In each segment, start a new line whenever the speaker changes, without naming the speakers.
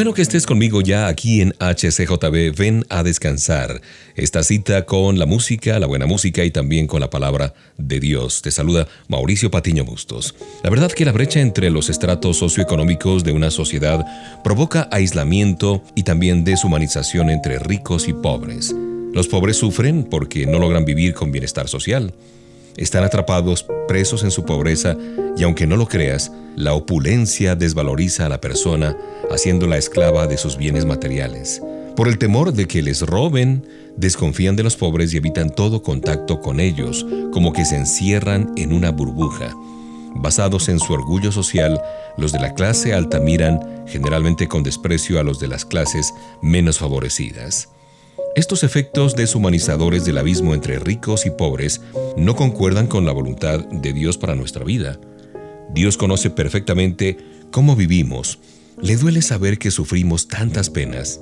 bueno que estés conmigo ya aquí en HCJB. Ven a descansar. Esta cita con la música, la buena música y también con la palabra de Dios. Te saluda Mauricio Patiño Bustos. La verdad que la brecha entre los estratos socioeconómicos de una sociedad provoca aislamiento y también deshumanización entre ricos y pobres. Los pobres sufren porque no logran vivir con bienestar social. Están atrapados, presos en su pobreza, y aunque no lo creas, la opulencia desvaloriza a la persona, haciéndola esclava de sus bienes materiales. Por el temor de que les roben, desconfían de los pobres y evitan todo contacto con ellos, como que se encierran en una burbuja. Basados en su orgullo social, los de la clase alta miran generalmente con desprecio a los de las clases menos favorecidas. Estos efectos deshumanizadores del abismo entre ricos y pobres no concuerdan con la voluntad de Dios para nuestra vida. Dios conoce perfectamente cómo vivimos. Le duele saber que sufrimos tantas penas.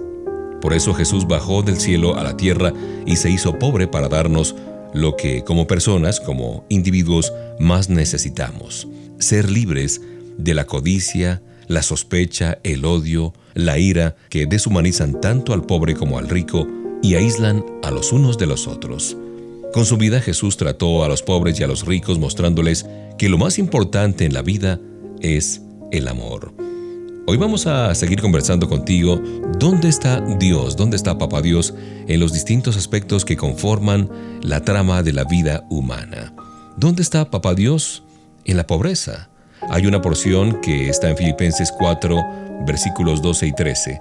Por eso Jesús bajó del cielo a la tierra y se hizo pobre para darnos lo que como personas, como individuos, más necesitamos. Ser libres de la codicia, la sospecha, el odio, la ira que deshumanizan tanto al pobre como al rico y aíslan a los unos de los otros. Con su vida Jesús trató a los pobres y a los ricos mostrándoles que lo más importante en la vida es el amor. Hoy vamos a seguir conversando contigo dónde está Dios, dónde está Papá Dios en los distintos aspectos que conforman la trama de la vida humana. ¿Dónde está Papá Dios? En la pobreza. Hay una porción que está en Filipenses 4, versículos 12 y 13.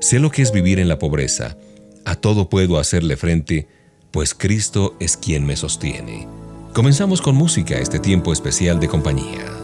Sé lo que es vivir en la pobreza a todo puedo hacerle frente, pues Cristo es quien me sostiene. Comenzamos con música este tiempo especial de compañía.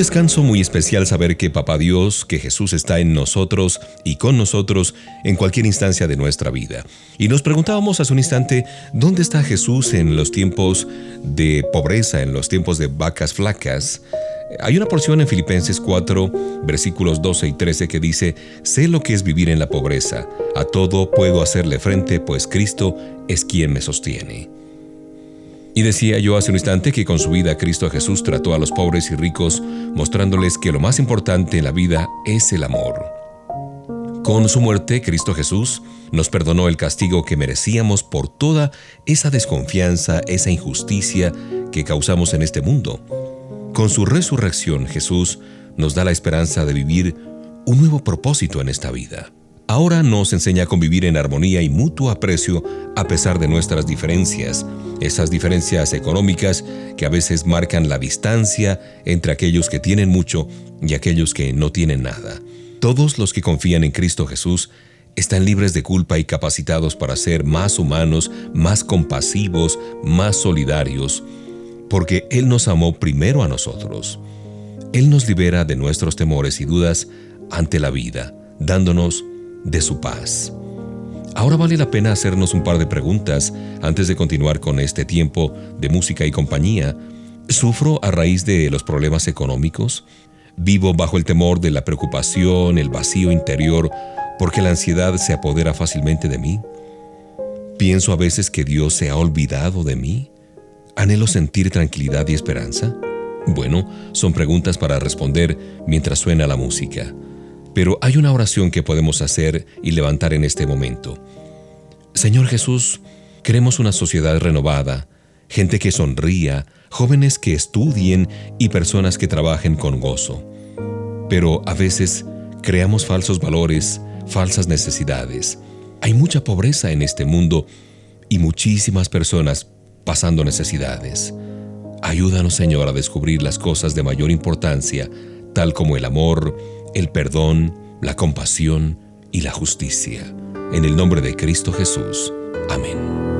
Descanso muy especial saber que Papá Dios, que Jesús está en nosotros y con nosotros en cualquier instancia de nuestra vida. Y nos preguntábamos hace un instante, ¿dónde está Jesús en los tiempos de pobreza, en los tiempos de vacas flacas? Hay una porción en Filipenses 4, versículos 12 y 13 que dice, sé lo que es vivir en la pobreza, a todo puedo hacerle frente, pues Cristo es quien me sostiene. Y decía yo hace un instante que con su vida Cristo Jesús trató a los pobres y ricos, mostrándoles que lo más importante en la vida es el amor. Con su muerte, Cristo Jesús nos perdonó el castigo que merecíamos por toda esa desconfianza, esa injusticia que causamos en este mundo. Con su resurrección, Jesús nos da la esperanza de vivir un nuevo propósito en esta vida. Ahora nos enseña a convivir en armonía y mutuo aprecio a pesar de nuestras diferencias, esas diferencias económicas que a veces marcan la distancia entre aquellos que tienen mucho y aquellos que no tienen nada. Todos los que confían en Cristo Jesús están libres de culpa y capacitados para ser más humanos, más compasivos, más solidarios, porque Él nos amó primero a nosotros. Él nos libera de nuestros temores y dudas ante la vida, dándonos de su paz. Ahora vale la pena hacernos un par de preguntas antes de continuar con este tiempo de música y compañía. ¿Sufro a raíz de los problemas económicos? ¿Vivo bajo el temor de la preocupación, el vacío interior, porque la ansiedad se apodera fácilmente de mí? ¿Pienso a veces que Dios se ha olvidado de mí? ¿Anhelo sentir tranquilidad y esperanza? Bueno, son preguntas para responder mientras suena la música. Pero hay una oración que podemos hacer y levantar en este momento. Señor Jesús, queremos una sociedad renovada, gente que sonría, jóvenes que estudien y personas que trabajen con gozo. Pero a veces creamos falsos valores, falsas necesidades. Hay mucha pobreza en este mundo y muchísimas personas pasando necesidades. Ayúdanos, Señor, a descubrir las cosas de mayor importancia, tal como el amor, el perdón, la compasión y la justicia. En el nombre de Cristo Jesús. Amén.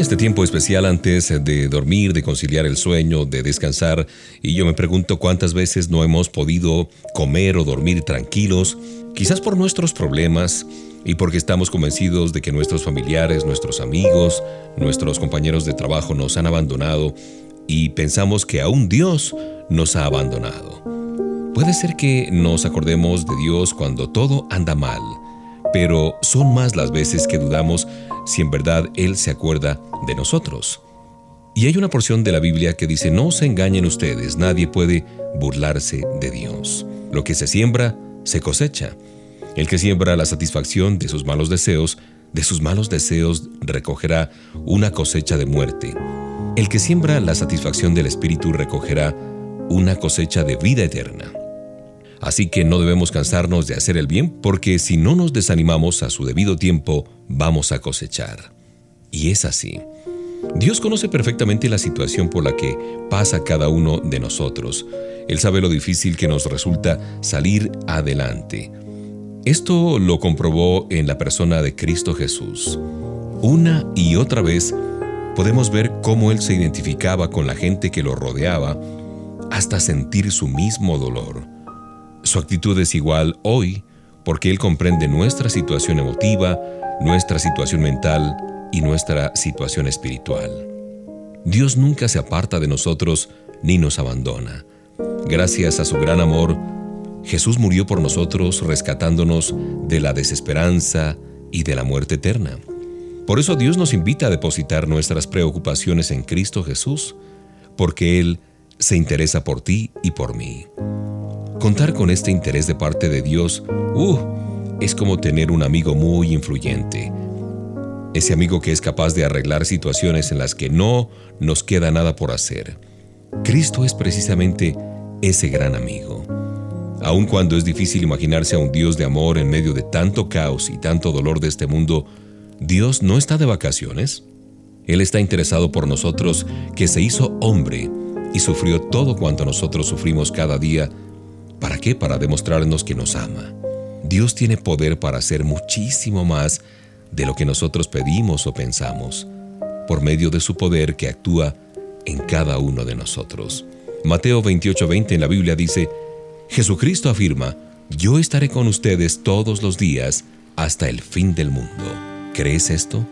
Este tiempo especial antes de dormir, de conciliar el sueño, de descansar, y yo me pregunto cuántas veces no hemos podido comer o dormir tranquilos, quizás por nuestros problemas y porque estamos convencidos de que nuestros familiares, nuestros amigos, nuestros compañeros de trabajo nos han abandonado y pensamos que aún Dios nos ha abandonado. Puede ser que nos acordemos de Dios cuando todo anda mal, pero son más las veces que dudamos si en verdad Él se acuerda de nosotros. Y hay una porción de la Biblia que dice, no se engañen ustedes, nadie puede burlarse de Dios. Lo que se siembra, se cosecha. El que siembra la satisfacción de sus malos deseos, de sus malos deseos recogerá una cosecha de muerte. El que siembra la satisfacción del Espíritu recogerá una cosecha de vida eterna. Así que no debemos cansarnos de hacer el bien, porque si no nos desanimamos a su debido tiempo, vamos a cosechar. Y es así. Dios conoce perfectamente la situación por la que pasa cada uno de nosotros. Él sabe lo difícil que nos resulta salir adelante. Esto lo comprobó en la persona de Cristo Jesús. Una y otra vez podemos ver cómo Él se identificaba con la gente que lo rodeaba hasta sentir su mismo dolor. Su actitud es igual hoy porque Él comprende nuestra situación emotiva, nuestra situación mental y nuestra situación espiritual. Dios nunca se aparta de nosotros ni nos abandona. Gracias a su gran amor, Jesús murió por nosotros rescatándonos de la desesperanza y de la muerte eterna. Por eso Dios nos invita a depositar nuestras preocupaciones en Cristo Jesús, porque Él se interesa por ti y por mí. Contar con este interés de parte de Dios, uh, es como tener un amigo muy influyente. Ese amigo que es capaz de arreglar situaciones en las que no nos queda nada por hacer. Cristo es precisamente ese gran amigo. Aun cuando es difícil imaginarse a un Dios de amor en medio de tanto caos y tanto dolor de este mundo, Dios no está de vacaciones. Él está interesado por nosotros que se hizo hombre y sufrió todo cuanto nosotros sufrimos cada día ¿Para qué? Para demostrarnos que nos ama. Dios tiene poder para hacer muchísimo más de lo que nosotros pedimos o pensamos, por medio de su poder que actúa en cada uno de nosotros. Mateo 28:20 en la Biblia dice, Jesucristo afirma, yo estaré con ustedes todos los días hasta el fin del mundo. ¿Crees esto?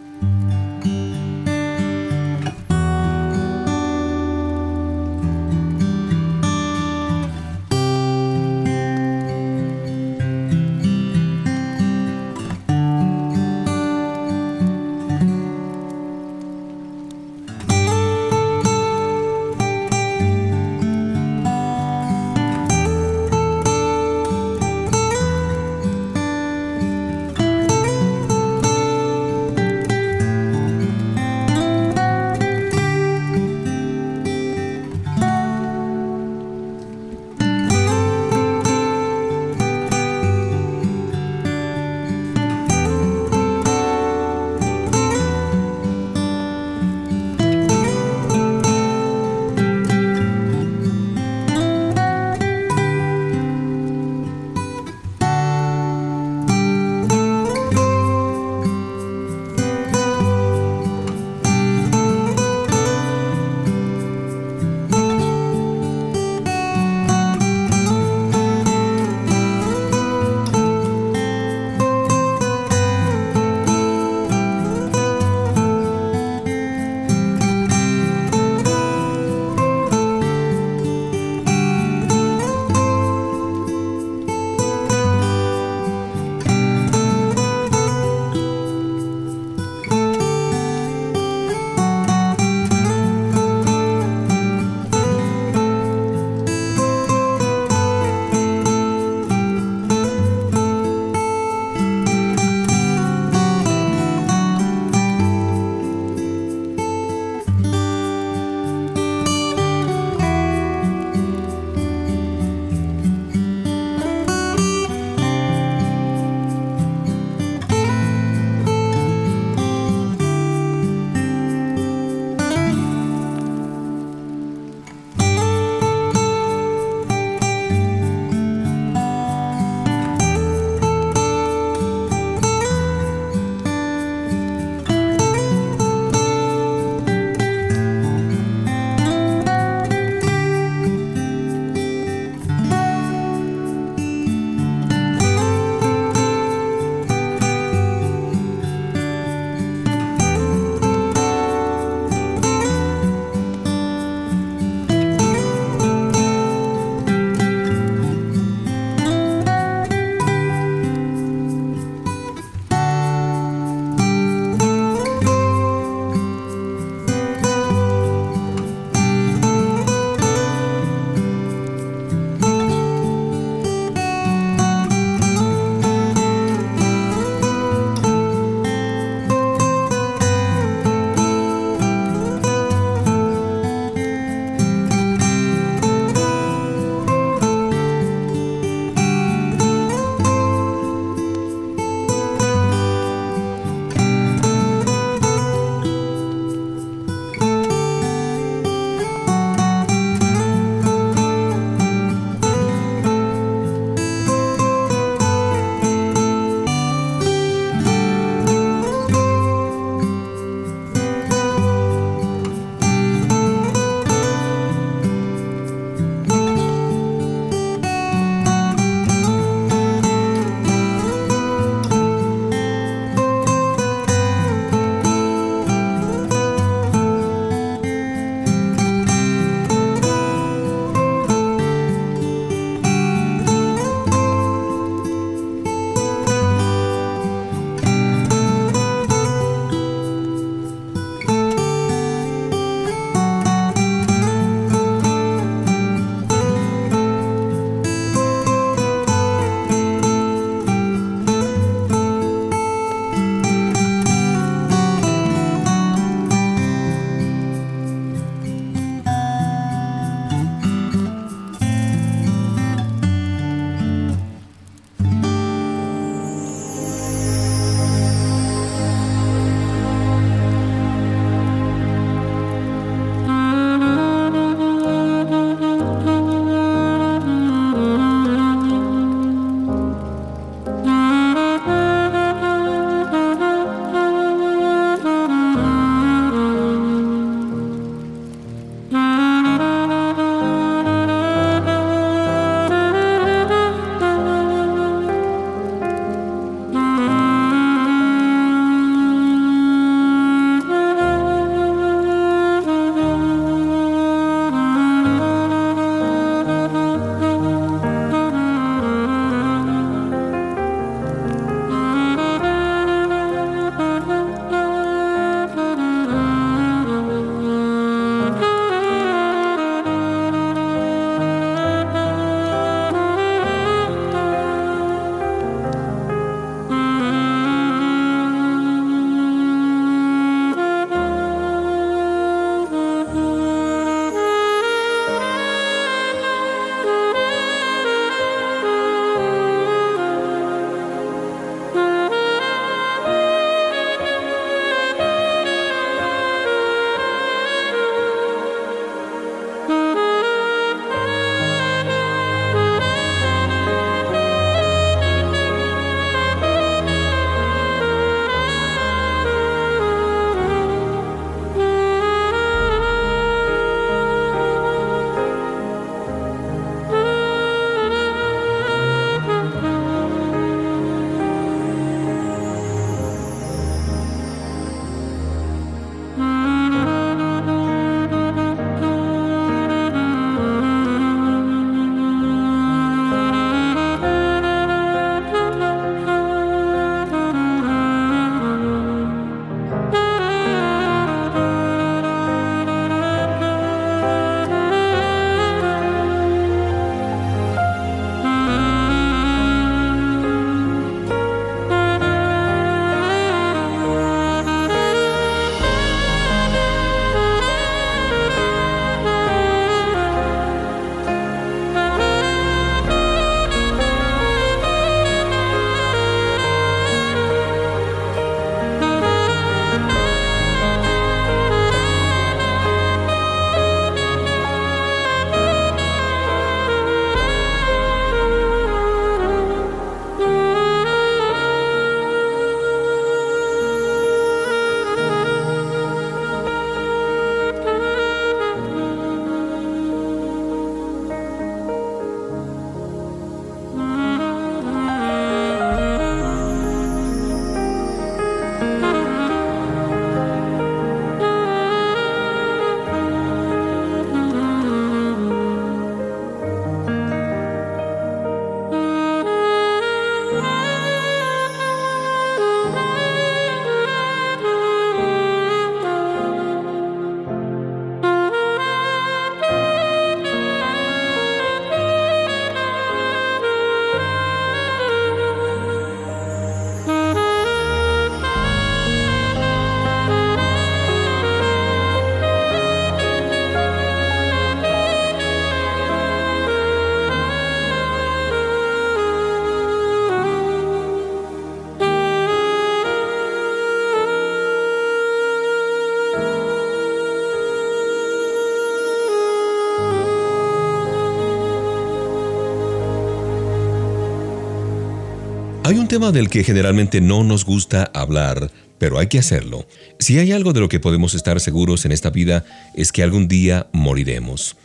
Hay un tema del que generalmente no nos gusta hablar, pero hay que hacerlo. Si hay algo de lo que podemos estar seguros en esta vida es que algún día moriremos.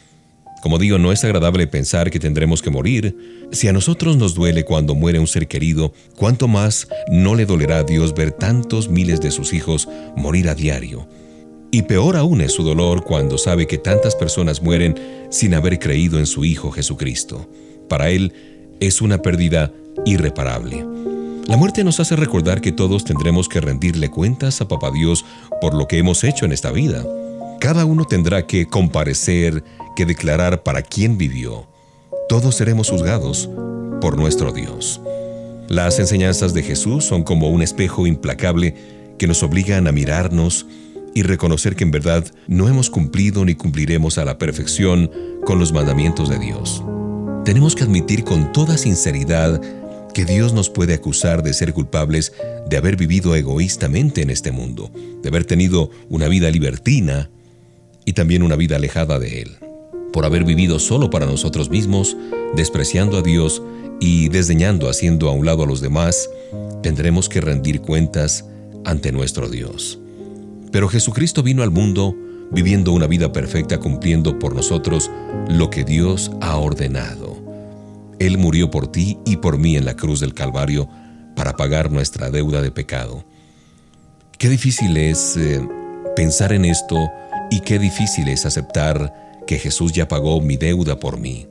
Como digo, no es agradable pensar que tendremos que morir. Si a nosotros nos duele cuando muere un ser querido, ¿cuánto más no le dolerá a Dios ver tantos miles de sus hijos morir a diario? Y peor aún es su dolor cuando sabe que tantas personas mueren sin haber creído en su Hijo Jesucristo. Para Él es una pérdida irreparable. La muerte nos hace recordar que todos tendremos que rendirle cuentas a Papá Dios por lo que hemos hecho en esta vida. Cada uno tendrá que comparecer, que declarar para quién vivió. Todos seremos juzgados por nuestro Dios. Las enseñanzas de Jesús son como un espejo implacable que nos obligan a mirarnos y reconocer que en verdad no hemos cumplido ni cumpliremos a la perfección con los mandamientos de Dios. Tenemos que admitir con toda sinceridad que Dios nos puede acusar de ser culpables de haber vivido egoístamente en este mundo, de haber tenido una vida libertina y también una vida alejada de Él, por haber vivido solo para nosotros mismos, despreciando a Dios y desdeñando, haciendo a un lado a los demás, tendremos que rendir cuentas ante nuestro Dios. Pero Jesucristo vino al mundo viviendo una vida perfecta cumpliendo por nosotros lo que Dios ha ordenado. Él murió por ti y por mí en la cruz del Calvario para pagar nuestra deuda de pecado. Qué difícil es eh, pensar en esto y qué difícil es aceptar que Jesús ya pagó mi deuda por mí.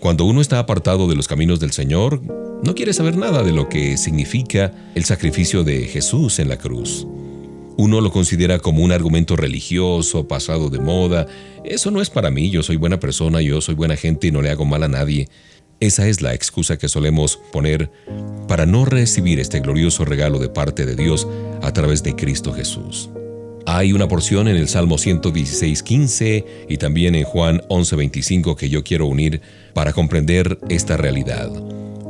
Cuando uno está apartado de los caminos del Señor, no quiere saber nada de lo que significa el sacrificio de Jesús en la cruz. Uno lo considera como un argumento religioso, pasado de moda. Eso no es para mí, yo soy buena persona, yo soy buena gente y no le hago mal a nadie. Esa es la excusa que solemos poner para no recibir este glorioso regalo de parte de Dios a través de Cristo Jesús. Hay una porción en el Salmo 116.15 y también en Juan 11.25 que yo quiero unir para comprender esta realidad.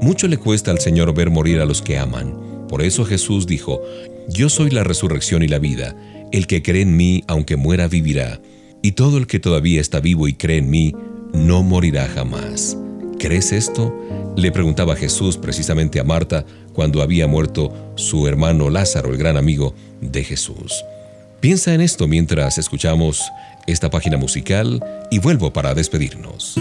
Mucho le cuesta al Señor ver morir a los que aman. Por eso Jesús dijo, Yo soy la resurrección y la vida. El que cree en mí, aunque muera, vivirá. Y todo el que todavía está vivo y cree en mí, no morirá jamás. ¿Crees esto? Le preguntaba Jesús precisamente a Marta cuando había muerto su hermano Lázaro, el gran amigo de Jesús. Piensa en esto mientras escuchamos esta página musical y vuelvo para despedirnos.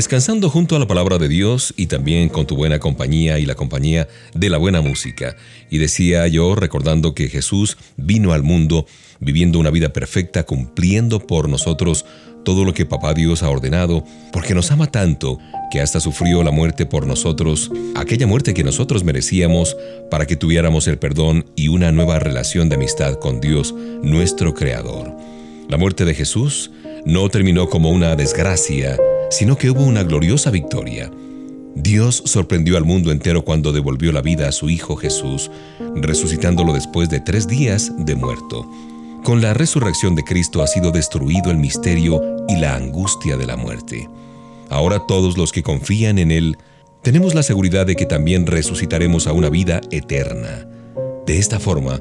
Descansando junto a la palabra de Dios y también con tu buena compañía y la compañía de la buena música. Y decía yo, recordando que Jesús vino al mundo viviendo una vida perfecta, cumpliendo por nosotros todo lo que Papá Dios ha ordenado, porque nos ama tanto que hasta sufrió la muerte por nosotros, aquella muerte que nosotros merecíamos para que tuviéramos el perdón y una nueva relación de amistad con Dios, nuestro Creador. La muerte de Jesús no terminó como una desgracia, sino que hubo una gloriosa victoria. Dios sorprendió al mundo entero cuando devolvió la vida a su Hijo Jesús, resucitándolo después de tres días de muerto. Con la resurrección de Cristo ha sido destruido el misterio y la angustia de la muerte. Ahora todos los que confían en Él tenemos la seguridad de que también resucitaremos a una vida eterna. De esta forma,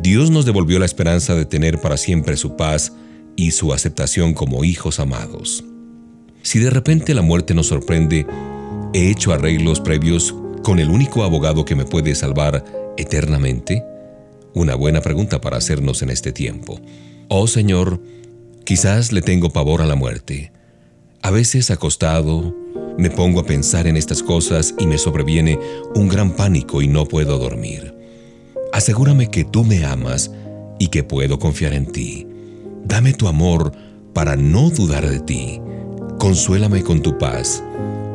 Dios nos devolvió la esperanza de tener para siempre su paz y su aceptación como hijos amados. Si de repente la muerte nos sorprende, ¿he hecho arreglos previos con el único abogado que me puede salvar eternamente? Una buena pregunta para hacernos en este tiempo. Oh Señor, quizás le tengo pavor a la muerte. A veces acostado, me pongo a pensar en estas cosas y me sobreviene un gran pánico y no puedo dormir. Asegúrame que tú me amas y que puedo confiar en ti. Dame tu amor para no dudar de ti Consuélame con tu paz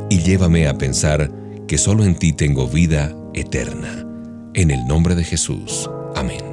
y llévame a pensar que solo en ti tengo vida eterna. En el nombre de Jesús. Amén.